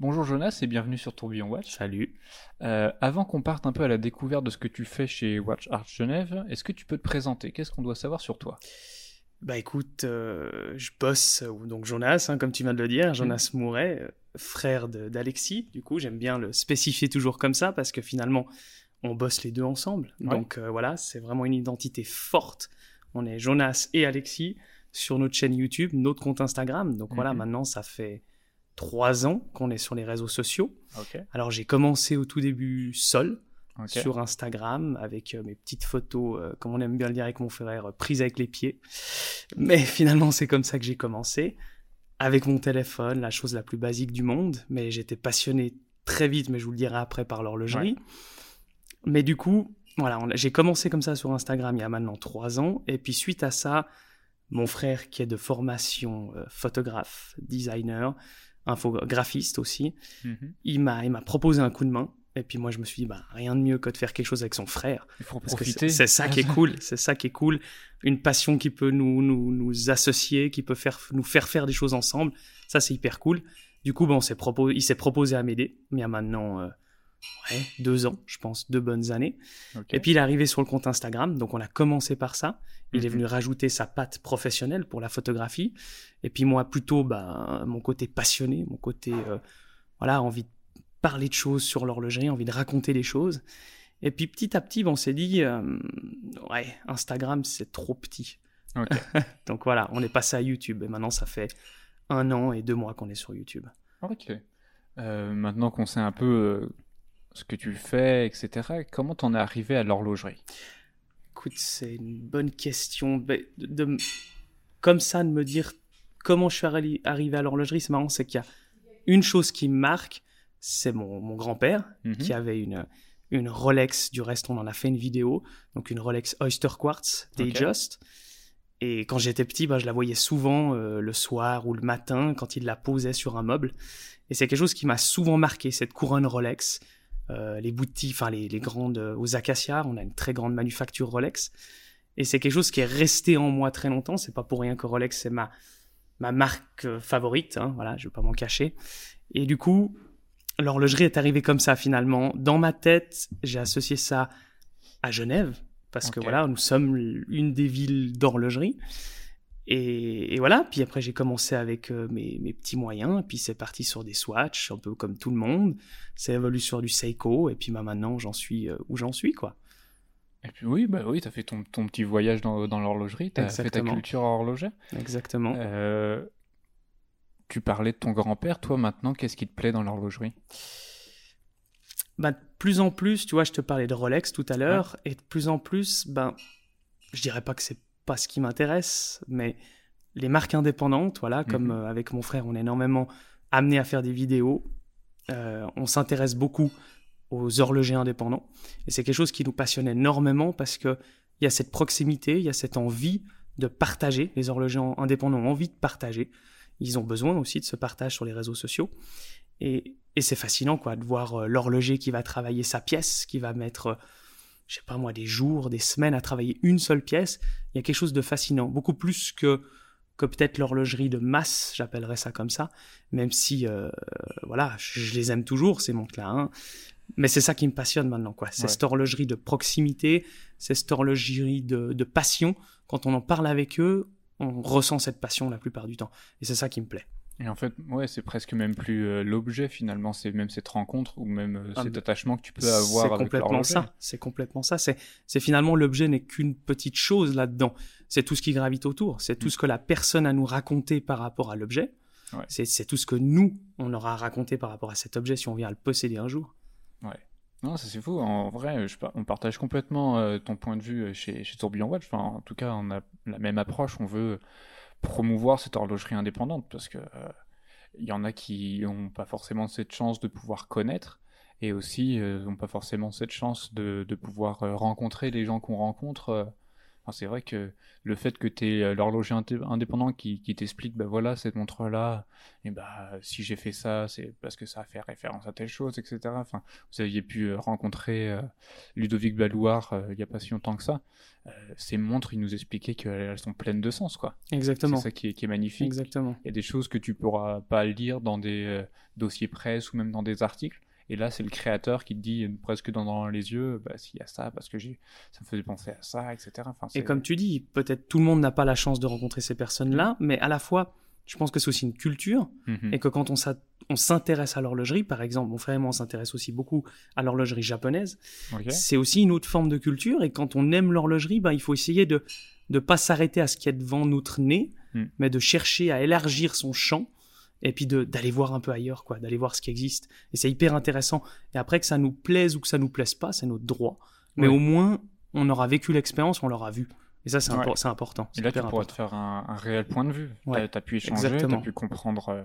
Bonjour Jonas et bienvenue sur Tourbillon Watch. Salut. Euh, avant qu'on parte un peu à la découverte de ce que tu fais chez Watch Art Genève, est-ce que tu peux te présenter? Qu'est-ce qu'on doit savoir sur toi? Bah écoute, euh, je bosse, euh, donc Jonas, hein, comme tu viens de le dire, Jonas Mouret, frère d'Alexis. Du coup, j'aime bien le spécifier toujours comme ça parce que finalement, on bosse les deux ensemble. Ouais. Donc euh, voilà, c'est vraiment une identité forte. On est Jonas et Alexis sur notre chaîne YouTube, notre compte Instagram. Donc voilà, Mhm. maintenant, ça fait trois ans qu'on est sur les réseaux sociaux. Alors j'ai commencé au tout début seul, sur Instagram avec euh, mes petites photos, euh, comme on aime bien le dire avec mon frère, euh, prises avec les pieds. Mais finalement, c'est comme ça que j'ai commencé, avec mon téléphone, la chose la plus basique du monde. Mais j'étais passionné très vite, mais je vous le dirai après par l'horlogerie. Mais du coup, voilà, j'ai commencé comme ça sur Instagram il y a maintenant trois ans. Et puis suite à ça, mon frère qui est de formation euh, photographe, designer, infographiste aussi, il m'a il m'a proposé un coup de main. Et puis moi, je me suis dit, bah, rien de mieux que de faire quelque chose avec son frère. Il faut Parce que profiter. c'est ça qui est cool. C'est ça qui est cool. Une passion qui peut nous, nous, nous associer, qui peut faire, nous faire faire des choses ensemble. Ça, c'est hyper cool. Du coup, bah, on s'est proposé, il s'est proposé à m'aider. Mais maintenant euh, ouais, deux ans, je pense, deux bonnes années. Et puis, il est arrivé sur le compte Instagram. Donc, on a commencé par ça. Il est Mhm. venu rajouter sa patte professionnelle pour la photographie. Et puis, moi, plutôt, bah, mon côté passionné, mon côté, euh, voilà, envie de parler de choses sur l'horlogerie, envie de raconter des choses. Et puis, petit à petit, bah, on s'est dit, euh, ouais, Instagram, c'est trop petit. Donc, voilà, on est passé à YouTube. Et maintenant, ça fait un an et deux mois qu'on est sur YouTube. Ok. Euh, maintenant qu'on sait un peu ce que tu fais, etc., comment t'en es arrivé à l'horlogerie? Écoute, c'est une bonne question. Ben, De, de- comme ça, de me dire comment je suis arri- arrivé à l'horlogerie, c'est marrant, c'est qu'il y a une chose qui me marque, c'est mon, mon grand-père Mhm. qui avait une, une Rolex, du reste on en a fait une vidéo, donc une Rolex Oyster Quartz Datejust. Et quand j'étais petit, ben, je la voyais souvent euh, le soir ou le matin quand il la posait sur un meuble. Et c'est quelque chose qui m'a souvent marqué, cette couronne Rolex. Euh, les boutiques, enfin les, les grandes, euh, aux Acacias, on a une très grande manufacture Rolex. Et c'est quelque chose qui est resté en moi très longtemps. C'est pas pour rien que Rolex, c'est ma, ma marque euh, favorite. Hein, voilà, je vais pas m'en cacher. Et du coup, l'horlogerie est arrivée comme ça finalement. Dans ma tête, j'ai associé ça à Genève parce que voilà, nous sommes une des villes d'horlogerie. Et, et voilà, puis après j'ai commencé avec euh, mes, mes petits moyens, puis c'est parti sur des Swatch, un peu comme tout le monde. C'est évolué sur du Seiko, et puis bah, maintenant j'en suis euh, où j'en suis, quoi. Et puis oui, bah oui, t'as fait ton, ton petit voyage dans, dans l'horlogerie, t'as fait ta culture horlogère. Exactement. Euh, tu parlais de ton grand-père, toi maintenant, qu'est-ce qui te plaît dans l'horlogerie? Bah, de plus en plus, tu vois, je te parlais de Rolex tout à l'heure, et de plus en plus, ben, je dirais pas que c'est pas ce qui m'intéresse, mais les marques indépendantes, voilà, comme Mhm. euh, avec mon frère, on est énormément amené à faire des vidéos. Euh, on s'intéresse beaucoup aux horlogers indépendants, et c'est quelque chose qui nous passionne énormément parce que il y a cette proximité, il y a cette envie de partager. Les horlogers en- indépendants ont envie de partager. Ils ont besoin aussi de ce partage sur les réseaux sociaux. Et, et c'est fascinant, quoi, de voir euh, l'horloger qui va travailler sa pièce, qui va mettre, je sais pas moi, des jours, des semaines à travailler une seule pièce. Il y a quelque chose de fascinant, beaucoup plus que que peut-être l'horlogerie de masse, j'appellerais ça comme ça, même si, euh, voilà, je, je les aime toujours, ces montres-là, hein. mais c'est ça qui me passionne maintenant, quoi. C'est Ouais. cette horlogerie de proximité, c'est cette horlogerie de, de passion. Quand on en parle avec eux, on ressent cette passion la plupart du temps, et c'est ça qui me plaît. Et en fait, ouais, c'est presque même plus euh, l'objet finalement, c'est même cette rencontre ou même euh, Ah, cet attachement que tu peux avoir avec complètement ça. C'est complètement ça. C'est, c'est finalement l'objet n'est qu'une petite chose là-dedans. C'est tout ce qui gravite autour. C'est tout Mm. ce que la personne a nous raconté par rapport à l'objet. Ouais. C'est, tout ce que nous on aura raconté par rapport à cet objet si on vient à le posséder un jour. Non, ça c'est fou. En vrai, je, on partage complètement euh, ton point de vue chez, chez Tourbillon Watch. Enfin, en tout cas, on a la même approche. On veut promouvoir cette horlogerie indépendante parce que euh, il y en a qui n'ont pas forcément cette chance de pouvoir connaître et aussi n'ont pas forcément cette chance de, de pouvoir euh, rencontrer les gens qu'on rencontre euh, c'est vrai que le fait que tu aies l'horloger indépendant qui, t'explique, bah voilà, cette montre-là, et bah si j'ai fait ça, c'est parce que ça a fait référence à telle chose, etc. Enfin, vous aviez pu rencontrer Ludovic Balouard il n'y a pas si longtemps que ça. ces montres, il nous expliquait qu'elles sont pleines de sens, quoi. Exactement. C'est ça qui est, qui est, magnifique. Exactement. Il y a des choses que tu pourras pas lire dans des dossiers presse ou même dans des articles et là, c'est le créateur qui te dit presque dans, les yeux, bah, s'il y a ça, parce que ça me faisait penser à ça, etc. Enfin, et comme tu dis, peut-être tout le monde n'a pas la chance de rencontrer ces personnes-là, mais à la fois, je pense que c'est aussi une culture, mhm. et que quand on s'intéresse à l'horlogerie, par exemple, mon frère et moi, on s'intéresse aussi beaucoup à l'horlogerie japonaise, c'est aussi une autre forme de culture, et quand on aime l'horlogerie, ben, il faut essayer de ne pas s'arrêter à ce qui est devant notre nez, mm. mais de chercher à élargir son champ et puis d'aller voir un peu ailleurs, quoi, d'aller voir ce qui existe. Et c'est hyper intéressant. Et après que ça nous plaise ou que ça nous plaise pas, c'est notre droit. Mais au moins, on aura vécu l'expérience, on l'aura vu. Et ça, c'est important. Et là, tu pourras te faire un, réel point de vue. Tu as, pu échanger, tu as pu comprendre euh,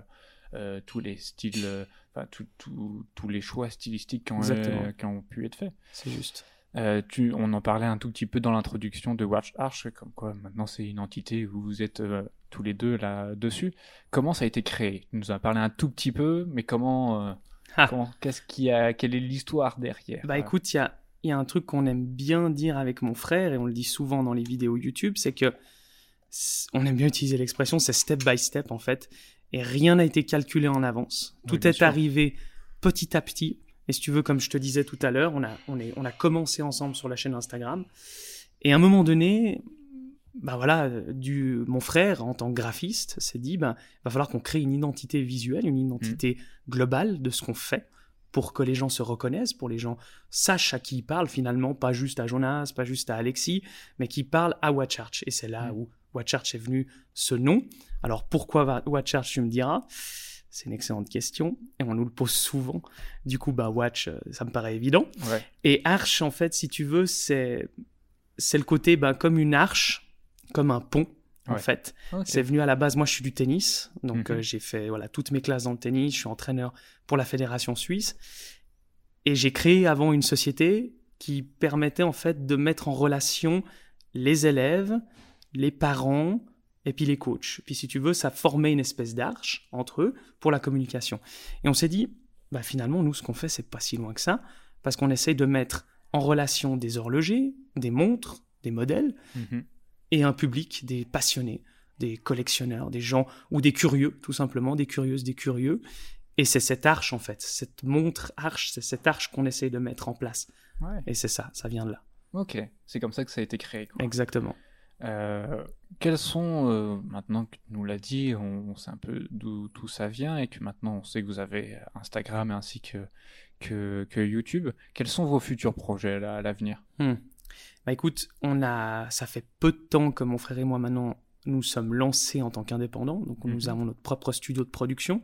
euh, tous les styles, euh, tous les choix stylistiques qui ont, qui ont pu être faits. C'est juste. Euh, tu, on en parlait un tout petit peu dans l'introduction de Watch Arch, comme quoi maintenant c'est une entité où vous êtes euh, tous les deux là-dessus. Comment ça a été créé? Tu nous as parlé un tout petit peu, mais comment, euh, ah. qu'est-ce qui a, quelle est l'histoire derrière? Bah écoute, il y a, y a un truc qu'on aime bien dire avec mon frère, et on le dit souvent dans les vidéos YouTube, c'est que on aime bien utiliser l'expression, c'est step by step en fait, et rien n'a été calculé en avance. Tout est arrivé petit à petit et si tu veux, comme je te disais tout à l'heure, on a, on, est, on a commencé ensemble sur la chaîne Instagram. Et à un moment donné, bah voilà, du, mon frère, en tant que graphiste, s'est dit, bah, va falloir qu'on crée une identité visuelle, une identité mmh. globale de ce qu'on fait pour que les gens se reconnaissent, pour les gens sachent à qui ils parlent finalement, pas juste à Jonas, pas juste à Alexis, mais qui parlent à Watchurch. Et c'est là mmh. où Watchurch est venu ce nom. Alors pourquoi Watchurch, tu me diras c'est une excellente question et on nous le pose souvent. Du coup, bah Watch, euh, ça me paraît évident. Et Arche, en fait, si tu veux, c'est c'est le côté bah, comme une arche, comme un pont. En fait, c'est venu à la base. Moi, je suis du tennis, donc mhm. euh, j'ai fait voilà toutes mes classes dans le tennis. Je suis entraîneur pour la fédération suisse et j'ai créé avant une société qui permettait en fait de mettre en relation les élèves, les parents, et puis les coachs. Puis si tu veux, ça formait une espèce d'arche entre eux pour la communication. Et on s'est dit, bah finalement, nous, ce qu'on fait, c'est pas si loin que ça, parce qu'on essaye de mettre en relation des horlogers, des montres, des modèles, mhm. et un public, des passionnés, des collectionneurs, des gens, ou des curieux, tout simplement, des curieuses, des curieux. Et c'est cette arche, en fait, cette montre arche, c'est cette arche qu'on essaye de mettre en place. Et c'est ça, ça vient de là. Ok, c'est comme ça que ça a été créé. Exactement. Euh, quels sont, euh, maintenant que tu nous l'as dit, on, sait un peu d'où tout ça vient et que maintenant on sait que vous avez Instagram ainsi que, que, YouTube, quels sont vos futurs projets à l'avenir? Hmm. Bah écoute, on a, ça fait peu de temps que mon frère et moi maintenant nous sommes lancés en tant qu'indépendants. Donc, nous mhm. avons notre propre studio de production.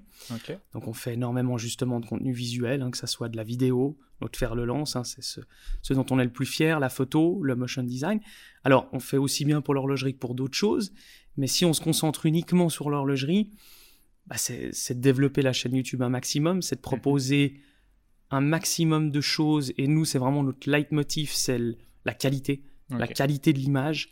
Donc, on fait énormément justement de contenu visuel, hein, que ce soit de la vidéo, notre faire le lance, hein, c'est ce, ce, dont on est le plus fier, la photo, le motion design. Alors, on fait aussi bien pour l'horlogerie que pour d'autres choses. Mais si on se concentre uniquement sur l'horlogerie, bah c'est de développer la chaîne YouTube un maximum, c'est de mhm. proposer un maximum de choses. Et nous, c'est vraiment notre leitmotiv, c'est la qualité, la qualité de l'image.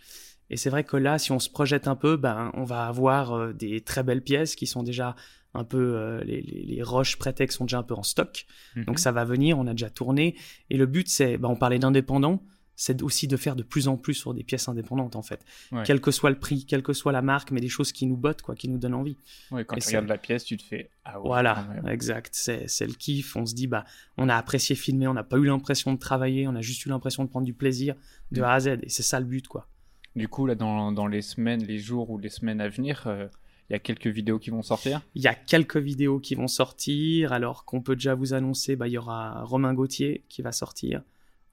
Et c'est vrai que là, si on se projette un peu, ben, on va avoir euh, des très belles pièces qui sont déjà un peu euh, les, les, roches prétextes sont déjà un peu en stock. Mhm. Donc ça va venir, on a déjà tourné. Et le but, c'est, ben, on parlait d'indépendant, c'est aussi de faire de plus en plus sur des pièces indépendantes en fait. Quel que soit le prix, quelle que soit la marque, mais des choses qui nous bottent, quoi, qui nous donnent envie. Ouais, quand tu regardes la pièce, tu te fais ah Voilà, exact. C'est le kiff. On se dit bah on a apprécié filmer, on n'a pas eu l'impression de travailler, on a juste eu l'impression de prendre du plaisir de mm. A à Z. Et c'est ça le but quoi. Du coup, là, dans, les semaines, les jours ou les semaines à venir, euh, il y a quelques vidéos qui vont sortir Il y a quelques vidéos qui vont sortir. Alors qu'on peut déjà vous annoncer, bah, il y aura Romain Gauthier qui va sortir.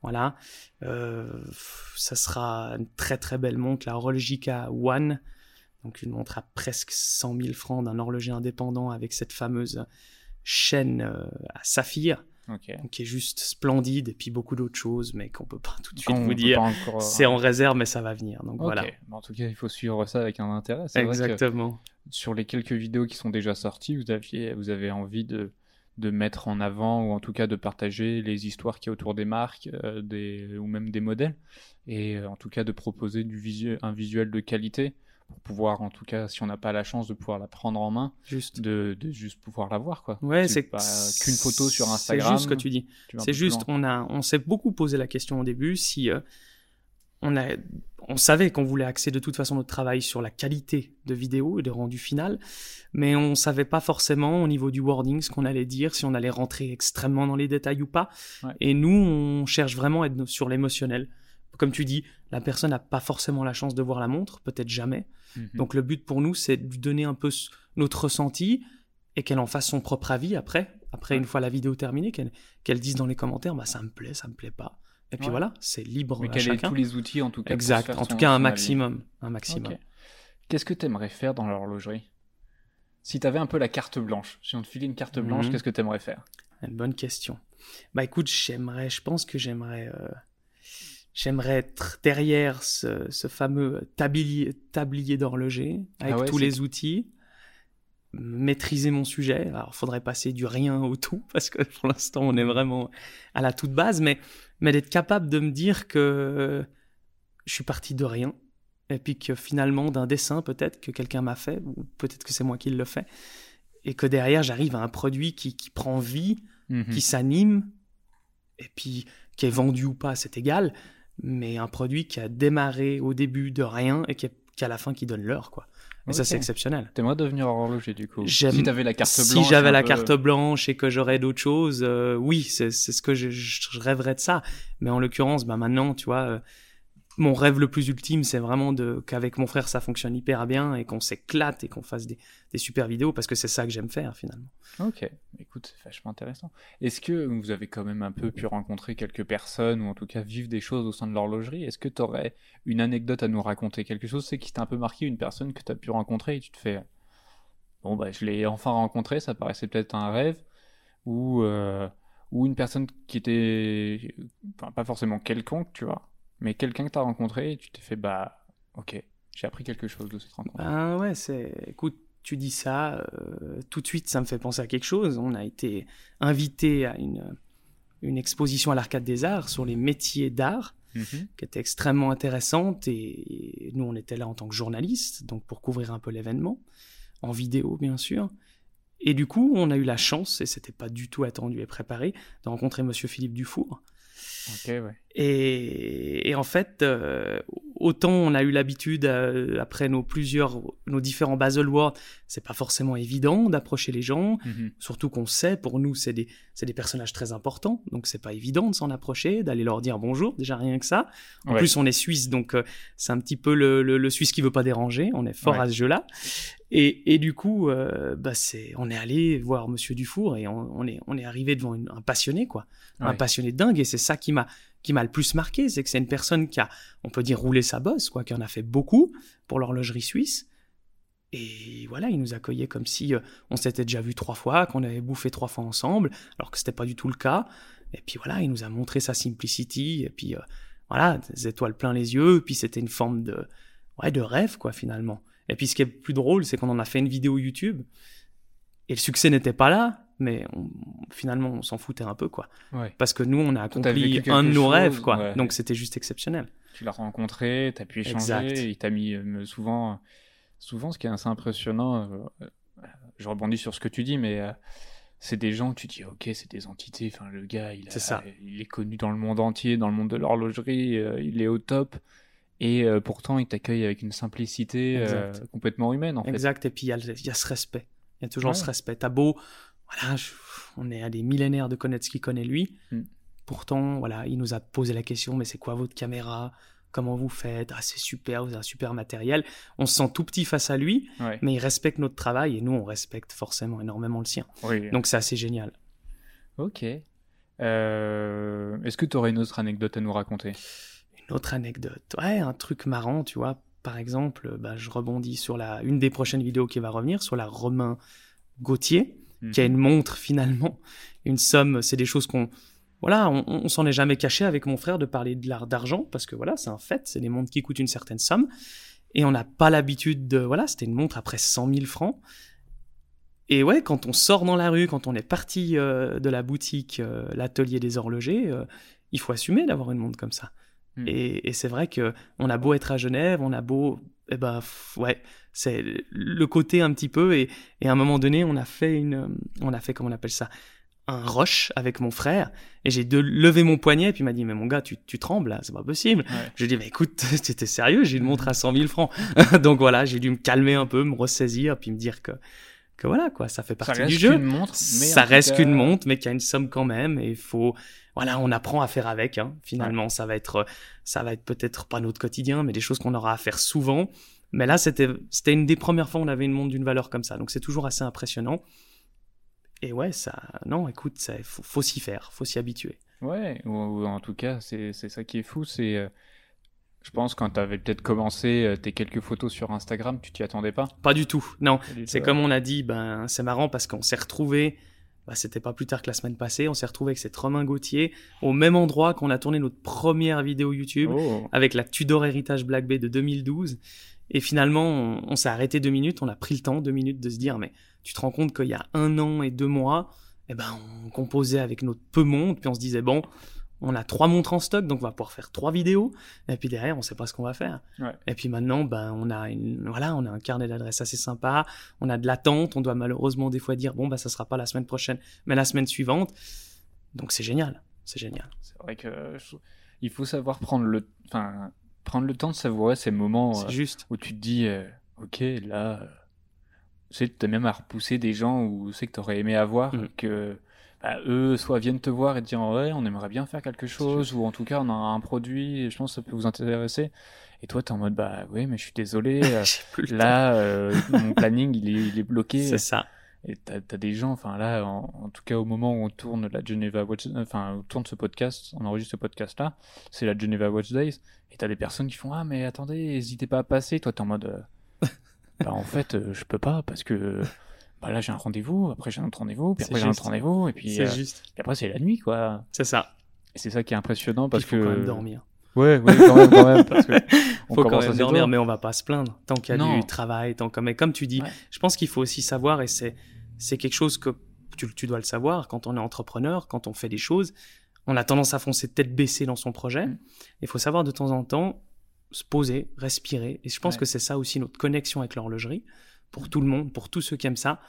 Voilà. Euh, ça sera une très très belle montre, la Rolgica One. Donc une montre à presque 100 000 francs d'un horloger indépendant avec cette fameuse chaîne euh, à saphir qui est juste splendide, et puis beaucoup d'autres choses, mais qu'on peut pas tout de suite vous dire. C'est en réserve, mais ça va venir. Donc voilà. En tout cas, il faut suivre ça avec un intérêt. Exactement. sur les quelques vidéos qui sont déjà sorties, vous aviez, vous avez envie de de mettre en avant ou en tout cas de partager les histoires qui y a autour des marques euh, des, ou même des modèles et euh, en tout cas de proposer du visuel, un visuel de qualité pour pouvoir en tout cas si on n'a pas la chance de pouvoir la prendre en main Juste. de, de juste pouvoir la voir quoi Ouais, c'est pas qu'une photo sur Instagram C'est juste ce que tu dis. C'est juste, on a, on s'est beaucoup posé la question au début si euh, on a, on savait qu'on voulait axer de toute façon notre travail sur la qualité de vidéo et de rendu final, mais on savait pas forcément au niveau du wording ce qu'on allait dire, si on allait rentrer extrêmement dans les détails ou pas. Ouais. Et nous, on cherche vraiment à être sur l'émotionnel. Comme tu dis, la personne n'a pas forcément la chance de voir la montre, peut-être jamais. Mhm. Donc le but pour nous, c'est de lui donner un peu notre ressenti et qu'elle en fasse son propre avis après. Après, Ouais. une fois la vidéo terminée, qu'elle dise dans les commentaires, bah ça me plaît, ça me plaît pas. Et puis Ouais. voilà, c'est libre mais à chacun. tous les outils en tout cas Exact. En tout cas, un maximum, un maximum. Qu'est-ce que tu aimerais faire dans l'horlogerie? Si tu avais un peu la carte blanche, si on te filait une carte blanche, Mhm. qu'est-ce que tu aimerais faire? Une bonne question. Bah écoute, j'aimerais, je pense que j'aimerais, euh, j'aimerais être derrière ce, ce fameux tablier, tablier d'horloger avec Ah ouais, tous les outils, maîtriser mon sujet. Alors, faudrait passer du rien au tout parce que pour l'instant, on est vraiment à la toute base, mais mais d'être capable de me dire que je suis parti de rien et puis que finalement d'un dessin peut-être que quelqu'un m'a fait ou peut-être que c'est moi qui le fais et que derrière j'arrive à un produit qui, qui prend vie Mhm. qui s'anime, et puis qui est vendu ou pas, c'est égal, mais un produit qui a démarré au début de rien et qui, à la fin qui donne l'heure, quoi. Et ça, c'est exceptionnel. T'aimerais devenir horloger du coup Si t'avais la carte blanche. Si j'avais la peu- carte blanche et que j'aurais d'autres choses, euh, oui, c'est c'est ce que je, je rêverais de ça. Mais en l'occurrence, bah maintenant, tu vois, euh, mon rêve le plus ultime, c'est vraiment de qu'avec mon frère, ça fonctionne hyper bien et qu'on s'éclate et qu'on fasse des, super vidéos parce que c'est ça que j'aime faire finalement. Ok, écoute, c'est vachement intéressant. Est-ce que vous avez quand même un peu pu rencontrer quelques personnes, ou en tout cas vivre des choses au sein de l'horlogerie? Est-ce que tu aurais une anecdote à nous raconter Quelque chose qui t'a un peu marqué, une personne que tu as pu rencontrer et tu te fais Bon, bah, je l'ai enfin rencontré, ça paraissait peut-être un rêve, ou, euh, ou une personne qui était, pas forcément quelconque, tu vois, mais quelqu'un que tu as rencontré et tu t'es fait Bah, ok, j'ai appris quelque chose de cette rencontre. Ben ouais, c'est. Écoute, tu dis ça, euh, tout de suite, ça me fait penser à quelque chose. On a été invité à une, une exposition à l'Arcade des Arts sur les métiers d'art, Mhm. qui était extrêmement intéressante. Et nous, on était là en tant que journalistes, donc pour couvrir un peu l'événement, en vidéo, bien sûr. Et du coup, on a eu la chance, et c'était pas du tout attendu et préparé, de rencontrer Monsieur Philippe Dufour. Ok, ouais. Et, et en fait, euh, autant on a eu l'habitude, euh, après nos plusieurs, nos différents Basel World, c'est pas forcément évident d'approcher les gens, Mhm. surtout qu'on sait, pour nous, c'est des, c'est des personnages très importants, donc c'est pas évident de s'en approcher, d'aller leur dire bonjour, déjà rien que ça. En Ouais. plus, on est suisse, donc euh, c'est un petit peu le, le, le Suisse qui veut pas déranger, on est fort Ouais. à ce jeu-là. Et, et du coup, euh, bah c'est, on est allé voir Monsieur Dufour et on, on est, on est arrivé devant une- un passionné, quoi un passionné dingue et c'est ça qui m'a qui m'a le plus marqué c'est que c'est une personne qui a on peut dire roulé sa bosse quoi qui en a fait beaucoup pour l'horlogerie suisse. Et voilà il nous accueillait comme si euh, on s'était déjà vu trois fois qu'on avait bouffé trois fois ensemble alors que c'était pas du tout le cas. Et puis voilà il nous a montré sa simplicity et puis euh, voilà des étoiles plein les yeux puis c'était une forme de ouais de rêve quoi finalement. Et puis ce qui est plus drôle c'est qu'on en a fait une vidéo YouTube et le succès n'était pas là mais on- finalement on s'en foutait un peu quoi Ouais. parce que nous on a accompli un de nos chose, rêves quoi ouais. donc c'était juste exceptionnel tu l'as rencontré, tu as pu échanger, Exact. il t'a mis euh, souvent, souvent ce qui est assez impressionnant, euh, je rebondis sur ce que tu dis, mais euh, c'est des gens, tu dis, ok, c'est des entités, enfin le gars, il, a- C'est ça. il est connu dans le monde entier, dans le monde de l'horlogerie, il est au top, et pourtant il t'accueille avec une simplicité euh, complètement humaine en fait. exact et puis il y, a y ce respect il y a toujours Ouais. ce respect t'as beau voilà je- on est à des millénaires de connaître ce qu'il connaît lui Mm. pourtant voilà il nous a posé la question mais c'est quoi votre caméra? Comment vous faites? Ah c'est super vous avez un super matériel on se sent tout petit face à lui Ouais. mais il respecte notre travail et nous on respecte forcément énormément le sien Oui. donc c'est assez génial Ok. Euh, Est-ce que tu aurais une autre anecdote à nous raconter? Une autre anecdote. Ouais, un truc marrant, tu vois. Par exemple, bah, je rebondis sur la, une des prochaines vidéos qui va revenir, sur la Romain Gauthier, qui a Mhm. une montre finalement. Une somme, c'est des choses qu'on. Voilà, on, on s'en est jamais caché avec mon frère de parler de l'art d'argent, parce que voilà, c'est un fait, c'est des montres qui coûtent une certaine somme. Et on n'a pas l'habitude de. Voilà, c'était une montre après 100 000 francs. Et ouais, quand on sort dans la rue, quand on est parti euh, de la boutique, euh, l'atelier des horlogers, euh, il faut assumer d'avoir une montre comme ça. Mm. Et, et c'est vrai que on a beau être à Genève, on a beau, eh ben ouais, c'est le côté un petit peu. Et, et à un moment donné, on a fait une, on a fait comment on appelle ça, un rush avec mon frère. Et j'ai de levé mon poignet, puis il m'a dit mais mon gars, tu, tu trembles là, c'est pas possible. Ouais. Je lui ai dit, mais écoute, tu étais sérieux, j'ai une montre à 100 000 francs. Donc voilà, j'ai dû me calmer un peu, me ressaisir, puis me dire que, que voilà, quoi, ça fait Ça partie reste du jeu. qu'une montre, mais ça reste qu'une montre, mais qui a une somme quand même, et il faut, voilà, on apprend à faire avec, hein. Finalement, ça va être, ça va être peut-être pas notre quotidien, mais des choses qu'on aura à faire souvent. Mais là, c'était, une des premières fois où on avait une montre d'une valeur comme ça. Donc c'est toujours assez impressionnant. Et ouais, ça, non, écoute, ça, faut, faut s'y faire, faut s'y habituer. Ouais, ou, ou en tout cas, c'est ça qui est fou, c'est... euh, je pense quand tu avais peut-être commencé euh, tes quelques photos sur Instagram, tu t'y attendais pas? Pas du tout, non. C'est comme on a dit, ben c'est marrant parce qu'on s'est retrouvé, bah, c'était pas plus tard que la semaine passée, on s'est retrouvé avec cette Romain Gauthier au même endroit qu'on a tourné notre première vidéo YouTube Oh. avec la Tudor Heritage Black Bay de 2012. Et finalement, on, on s'est arrêté deux minutes, on a pris le temps deux minutes de se dire, mais tu te rends compte qu'il y a un an et deux mois, eh ben on composait avec notre peu montre, puis on se disait bon. On a trois montres en stock, donc on va pouvoir faire trois vidéos. Et puis derrière, on sait pas ce qu'on va faire. Ouais. Et puis maintenant, ben, on a une, voilà, on a un carnet d'adresses assez sympa. On a de l'attente. On doit malheureusement des fois dire, bon, bah, ça sera pas la semaine prochaine, mais la semaine suivante. Donc c'est génial. C'est génial. C'est vrai que je- il faut savoir prendre le, enfin, prendre le temps de savourer ces moments C'est euh, juste. où tu te dis, euh, ok, là, euh, tu sais, même à repousser des gens où tu sais que t'aurais aimé avoir, Mhm. que bah, eux soit viennent te voir et te dire, ouais, on aimerait bien faire quelque chose, ou en tout cas on a un produit, et je pense que ça peut vous intéresser. Et toi, t'es en mode, bah oui, mais je suis désolé, là, euh, mon planning il est, il est bloqué. C'est ça. Et t'as as des gens, enfin là, en, en tout cas au moment où on tourne la Geneva Watch, enfin on tourne ce podcast, on enregistre ce podcast là, c'est la Geneva Watch Days, et t'as des personnes qui font ah mais attendez, n'hésitez pas à passer, toi t'es en mode, euh, bah en fait euh, je peux pas parce que bah là j'ai un rendez-vous, après j'ai un autre rendez-vous, puis après j'ai un autre rendez-vous, et puis, euh, juste. puis après c'est la nuit quoi. C'est ça. Et c'est ça qui est impressionnant Parce qu'il faut que quand même dormir. Ouais, ouais quand même, quand même parce que on faut quand commence même dormir, tôt. mais on va pas se plaindre. Tant qu'il y a Non. du travail, tant que, mais comme tu dis, Ouais. je pense qu'il faut aussi savoir, et c'est, c'est quelque chose que tu, tu dois le savoir quand on est entrepreneur, quand on fait des choses, on a tendance à foncer tête baissée dans son projet. Mm. Il faut savoir de temps en temps se poser, respirer. Et je pense Ouais. que c'est ça aussi notre connexion avec l'horlogerie. Pour tout le monde, pour tous ceux qui aiment ça,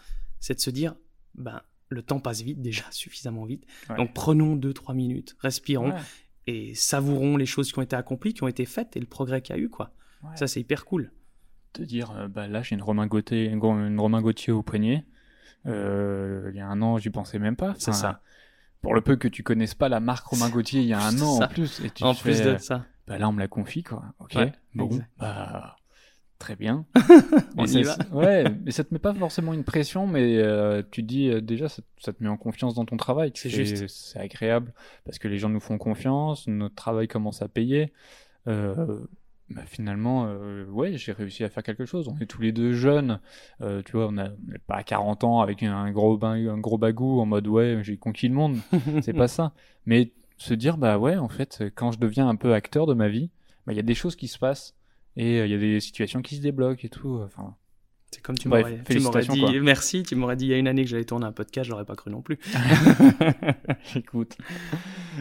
c'est de se dire, ben, le temps passe vite déjà, suffisamment vite. Ouais. Donc prenons deux, trois minutes, respirons Ouais, et savourons les choses qui ont été accomplies, qui ont été faites et le progrès qu'il y a eu, quoi. ouais. Ça, c'est hyper cool. te dire euh, bah là j'ai une Romain Gauthier une, gro- une Romain Gauthier au poignet Euh, il y a un an j'y pensais même pas C'est ça. pour le peu que tu connaisses pas la marque Romain Gauthier il y a un an ça. en plus et tu En plus fais, de ça. bah là on me la confie quoi ok Ouais, bon bah très bien On y va. ouais mais ça te met pas forcément une pression mais euh, tu dis euh, déjà ça, ça te met en confiance dans ton travail C'est juste. c'est agréable parce que les gens nous font confiance notre travail commence à payer euh, bah, finalement, euh, ouais, j'ai réussi à faire quelque chose. On est tous les deux jeunes, euh, tu vois, on n'a pas à 40 ans avec un gros, un gros bagou en mode ouais, j'ai conquis le monde. C'est pas ça. Mais se dire, bah ouais, en fait, quand je deviens un peu acteur de ma vie, bah il y a des choses qui se passent et euh, il y a des situations qui se débloquent et tout. Enfin, C'est comme tu m'aurais, dit quoi. merci, tu m'aurais dit il y a une année que j'allais tourner un podcast, j'aurais pas cru non plus. écoute,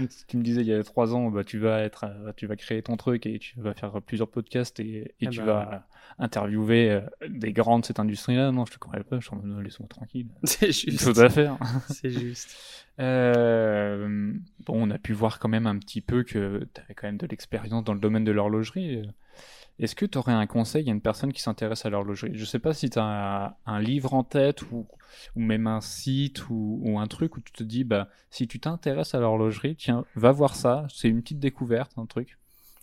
si tu me disais il y a trois ans, bah tu vas être, euh, tu vas créer ton truc et tu vas faire plusieurs podcasts et, et Eh tu ben, vas interviewer euh, des grands de cette industrie-là. Non, je te croyais pas. Je suis laisse-moi tranquille. c'est juste. chose à faire. C'est juste. Euh, bon, on a pu voir quand même un petit peu que tu avais quand même de l'expérience dans le domaine de l'horlogerie. Est-ce que tu aurais un conseil à une personne qui s'intéresse à l'horlogerie? Je sais pas si tu as un, un livre en tête ou, ou même un site ou, ou un truc où tu te dis, bah, si tu t'intéresses à l'horlogerie, tiens, va voir ça. C'est une petite découverte, un truc.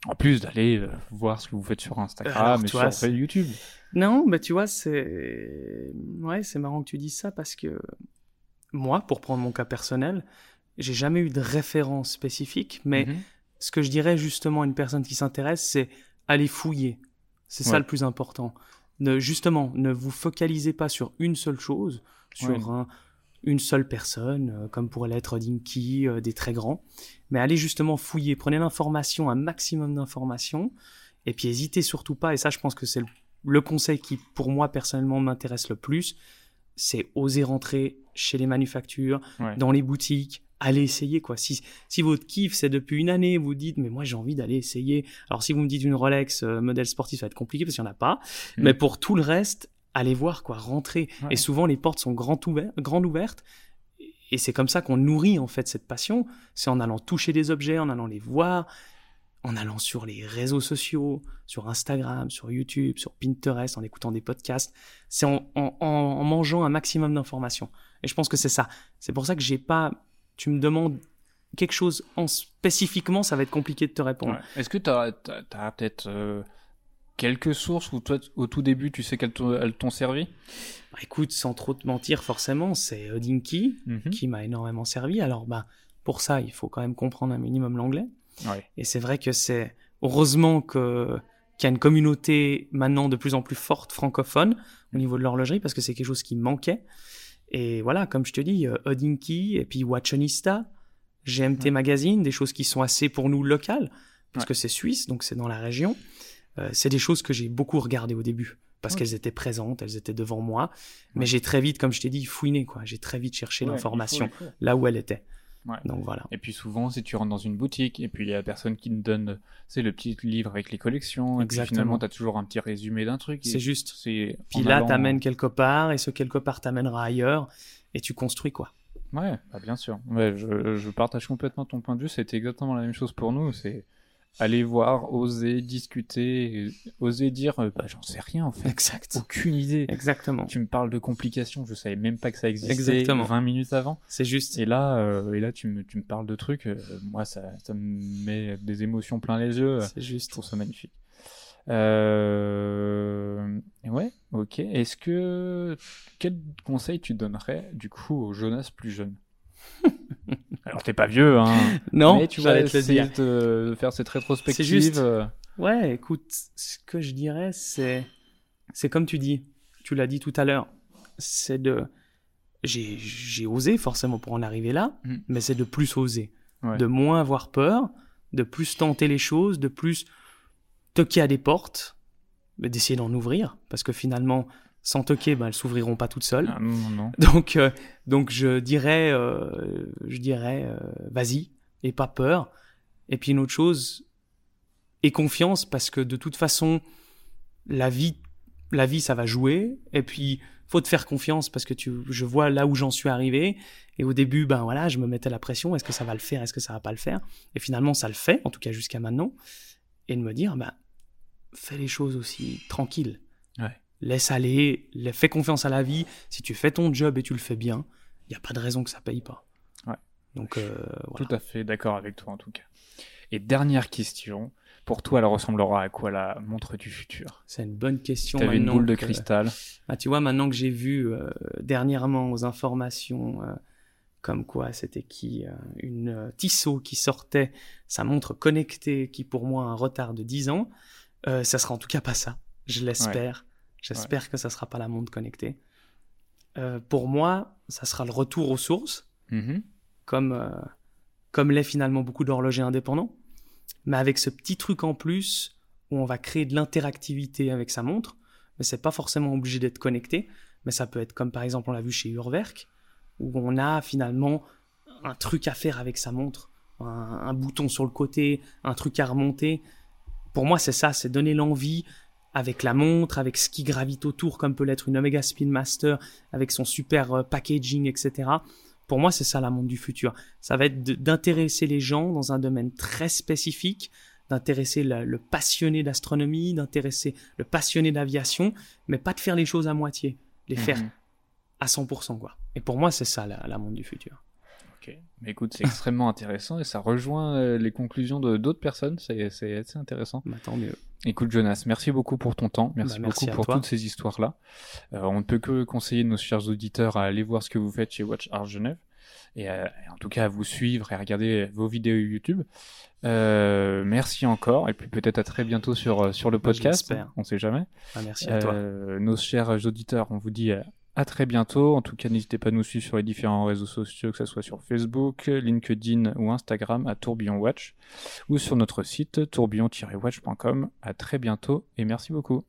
En plus d'aller euh, voir ce que vous faites sur Instagram et vois, sur YouTube. Non, mais tu vois, c'est. Ouais, c'est marrant que tu dises ça parce que moi, pour prendre mon cas personnel, j'ai jamais eu de référence spécifique, mais Mhm. ce que je dirais justement à une personne qui s'intéresse, c'est aller fouiller. C'est ça le plus important. Ne, justement, ne vous focalisez pas sur une seule chose, sur Ouais. un- une seule personne, euh, comme pourrait l'être Dinky, euh, des très grands, mais allez justement fouiller. Prenez l'information, un maximum d'informations, et puis hésitez surtout pas. Et ça, je pense que c'est le, le conseil qui, pour moi personnellement, m'intéresse le plus. c'est oser rentrer chez les manufactures, Ouais. dans les boutiques, aller essayer quoi. Si, si votre kiff c'est depuis une année, vous dites mais moi j'ai envie d'aller essayer. Alors si vous me dites une Rolex euh, modèle sportif, ça va être compliqué parce qu'il n'y en a pas. Mm. Mais pour tout le reste, allez voir quoi, rentrer. Ouais. Et souvent les portes sont grandes ouvertes, grandes ouvertes. Et c'est comme ça qu'on nourrit en fait cette passion. C'est en allant toucher des objets, en allant les voir, en allant sur les réseaux sociaux, sur Instagram, sur YouTube, sur Pinterest, en écoutant des podcasts. C'est en, en- en- en mangeant un maximum d'informations. Et je pense que c'est ça. C'est pour ça que j'ai pas. Tu me demandes quelque chose en spécifiquement, ça va être compliqué de te répondre. Ouais. Est-ce que tu as, peut-être euh, quelques sources où toi, au tout début, tu sais qu'elles t'ont servi? Bah, écoute, sans trop te mentir, forcément, c'est Hodinkey Mhm. qui m'a énormément servi. Alors, bah, pour ça, il faut quand même comprendre un minimum l'anglais. Ouais. Et c'est vrai que c'est heureusement que qu'il y a une communauté maintenant de plus en plus forte francophone au niveau de l'horlogerie parce que c'est quelque chose qui manquait. Et voilà, comme je te dis, euh, Hodinkey et puis Watchonista, GMT Ouais. Magazine, des choses qui sont assez pour nous locales parce Ouais. que c'est suisse, donc c'est dans la région. Euh, c'est des choses que j'ai beaucoup regardées au début parce Ouais. qu'elles étaient présentes, elles étaient devant moi. Mais j'ai très vite, comme je t'ai dit, fouiné quoi. J'ai très vite cherché l'information là où elle était. Ouais. Donc voilà. Et puis souvent, si tu rentres dans une boutique, et puis il y a la personne qui te donne, c'est le petit livre avec les collections, et puis Exactement. finalement, tu as toujours un petit résumé d'un truc. C'est juste. Puis là, allant- t'amènes quelque part, et ce quelque part t'amènera ailleurs, et tu construis quoi. Ouais, bah, bien sûr. Ouais, je, je partage complètement ton point de vue. C'était exactement la même chose pour nous. C'est aller voir, oser discuter, oser dire, euh, bah, j'en sais rien en fait. Exact. Aucune idée. Exactement. Tu me parles de complications, je savais même pas que ça existait Exactement. 20 minutes avant. C'est juste. Et là, euh, et là tu, me, tu me parles de trucs, euh, moi ça, ça me met des émotions plein les yeux. C'est Je juste. trouve ça magnifique. Euh... Ouais, ok. Est-ce que quel conseil tu donnerais du coup au Jonas plus jeune? Alors t'es pas vieux, hein. Non, mais tu vas j'allais te le essayer dire. de, de faire cette rétrospective. C'est juste. euh, Ouais, écoute, ce que je dirais, c'est, c'est comme tu dis, tu l'as dit tout à l'heure, c'est de, j'ai, j'ai osé forcément pour en arriver là, Mm. mais c'est de plus oser, Ouais. de moins avoir peur, de plus tenter les choses, de plus toquer à des portes, mais d'essayer d'en ouvrir, parce que finalement, sans toquer, ben, elles s'ouvriront pas toutes seules. Ah, non, non. Donc, euh, donc je dirais, euh, je dirais, euh, vas-y, et pas peur. Et puis une autre chose, et confiance, parce que de toute façon, la vie, la vie, ça va jouer. Et puis, faut te faire confiance parce que tu, je vois là où j'en suis arrivé. Et au début, ben voilà, je me mettais la pression. Est-ce que ça va le faire? Est-ce que ça va pas le faire? Et finalement, ça le fait, en tout cas jusqu'à maintenant. Et de me dire, ben, fais les choses aussi tranquille. Ouais. Laisse aller, fais confiance à la vie. Si tu fais ton job et tu le fais bien, il n'y a pas de raison que ça paye pas. Ouais. Donc, euh, voilà. Tout à fait d'accord avec toi en tout cas. Et dernière question, pour toi, elle ressemblera à quoi la montre du futur? C'est une bonne question. Tu une boule de que- cristal. Ah, tu vois, maintenant que j'ai vu euh, dernièrement aux informations euh, comme quoi c'était qui une Tissot qui sortait sa montre connectée qui pour moi a un retard de 10 ans, ça sera en tout cas pas ça. Je l'espère. J'espère que ça sera pas la montre connectée. Euh, pour moi, ça sera le retour aux sources, Mhm. comme euh, comme l'est finalement beaucoup d'horlogers indépendants, mais avec ce petit truc en plus où on va créer de l'interactivité avec sa montre. Mais c'est pas forcément obligé d'être connecté, mais ça peut être comme par exemple on l'a vu chez Urwerk, où on a finalement un truc à faire avec sa montre, un, un bouton sur le côté, un truc à remonter. Pour moi, c'est ça, c'est donner l'envie avec la montre, avec ce qui gravite autour, comme peut l'être une Omega Spin Master, avec son super euh, packaging, etc. Pour moi, c'est ça la montre du futur. Ça va être d'intéresser les gens dans un domaine très spécifique, d'intéresser le passionné d'astronomie, d'intéresser le passionné d'aviation, mais pas de faire les choses à moitié, les faire Mhm. à 100%, quoi. Et pour moi, c'est ça la, la montre du futur. Ok. Mais écoute, c'est extrêmement intéressant et ça rejoint euh, les conclusions de d'autres personnes. C'est c'est assez intéressant. Bah, tant mieux. Écoute Jonas, merci beaucoup pour ton temps, merci, Bah, merci beaucoup pour toi. toutes ces histoires-là. Euh, on ne peut que conseiller nos chers auditeurs à aller voir ce que vous faites chez Watch Art Genève et euh, en tout cas à vous suivre et à regarder vos vidéos YouTube. Euh, merci encore et puis peut-être à très bientôt sur euh, sur le Bah, podcast. on sait jamais. Bah, merci à toi. Nos chers auditeurs, on vous dit à très bientôt. En tout cas, n'hésitez pas à nous suivre sur les différents réseaux sociaux, que ce soit sur Facebook, LinkedIn ou Instagram à Tourbillon Watch ou sur notre site tourbillon-watch.com. À très bientôt et merci beaucoup.